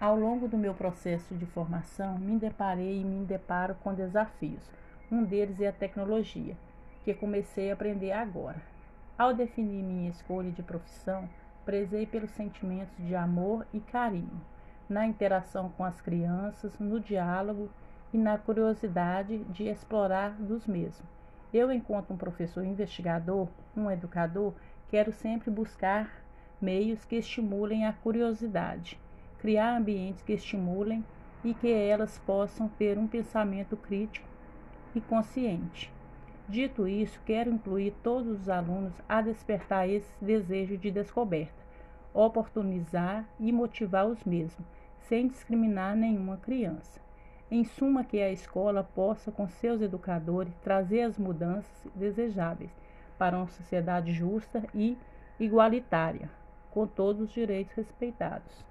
Ao longo do meu processo de formação, me deparei e me deparo com desafios. Um deles é a tecnologia, que comecei a aprender agora. Ao definir minha escolha de profissão, prezei pelos sentimentos de amor e carinho, na interação com as crianças, no diálogo e na curiosidade de explorar dos mesmos. Eu, enquanto um professor investigador, um educador, quero sempre buscar meios que estimulem a curiosidade criar ambientes que estimulem e que elas possam ter um pensamento crítico e consciente. Dito isso, quero incluir todos os alunos a despertar esse desejo de descoberta, oportunizar e motivar os mesmos, sem discriminar nenhuma criança. Em suma, que a escola possa, com seus educadores, trazer as mudanças desejáveis para uma sociedade justa e igualitária, com todos os direitos respeitados.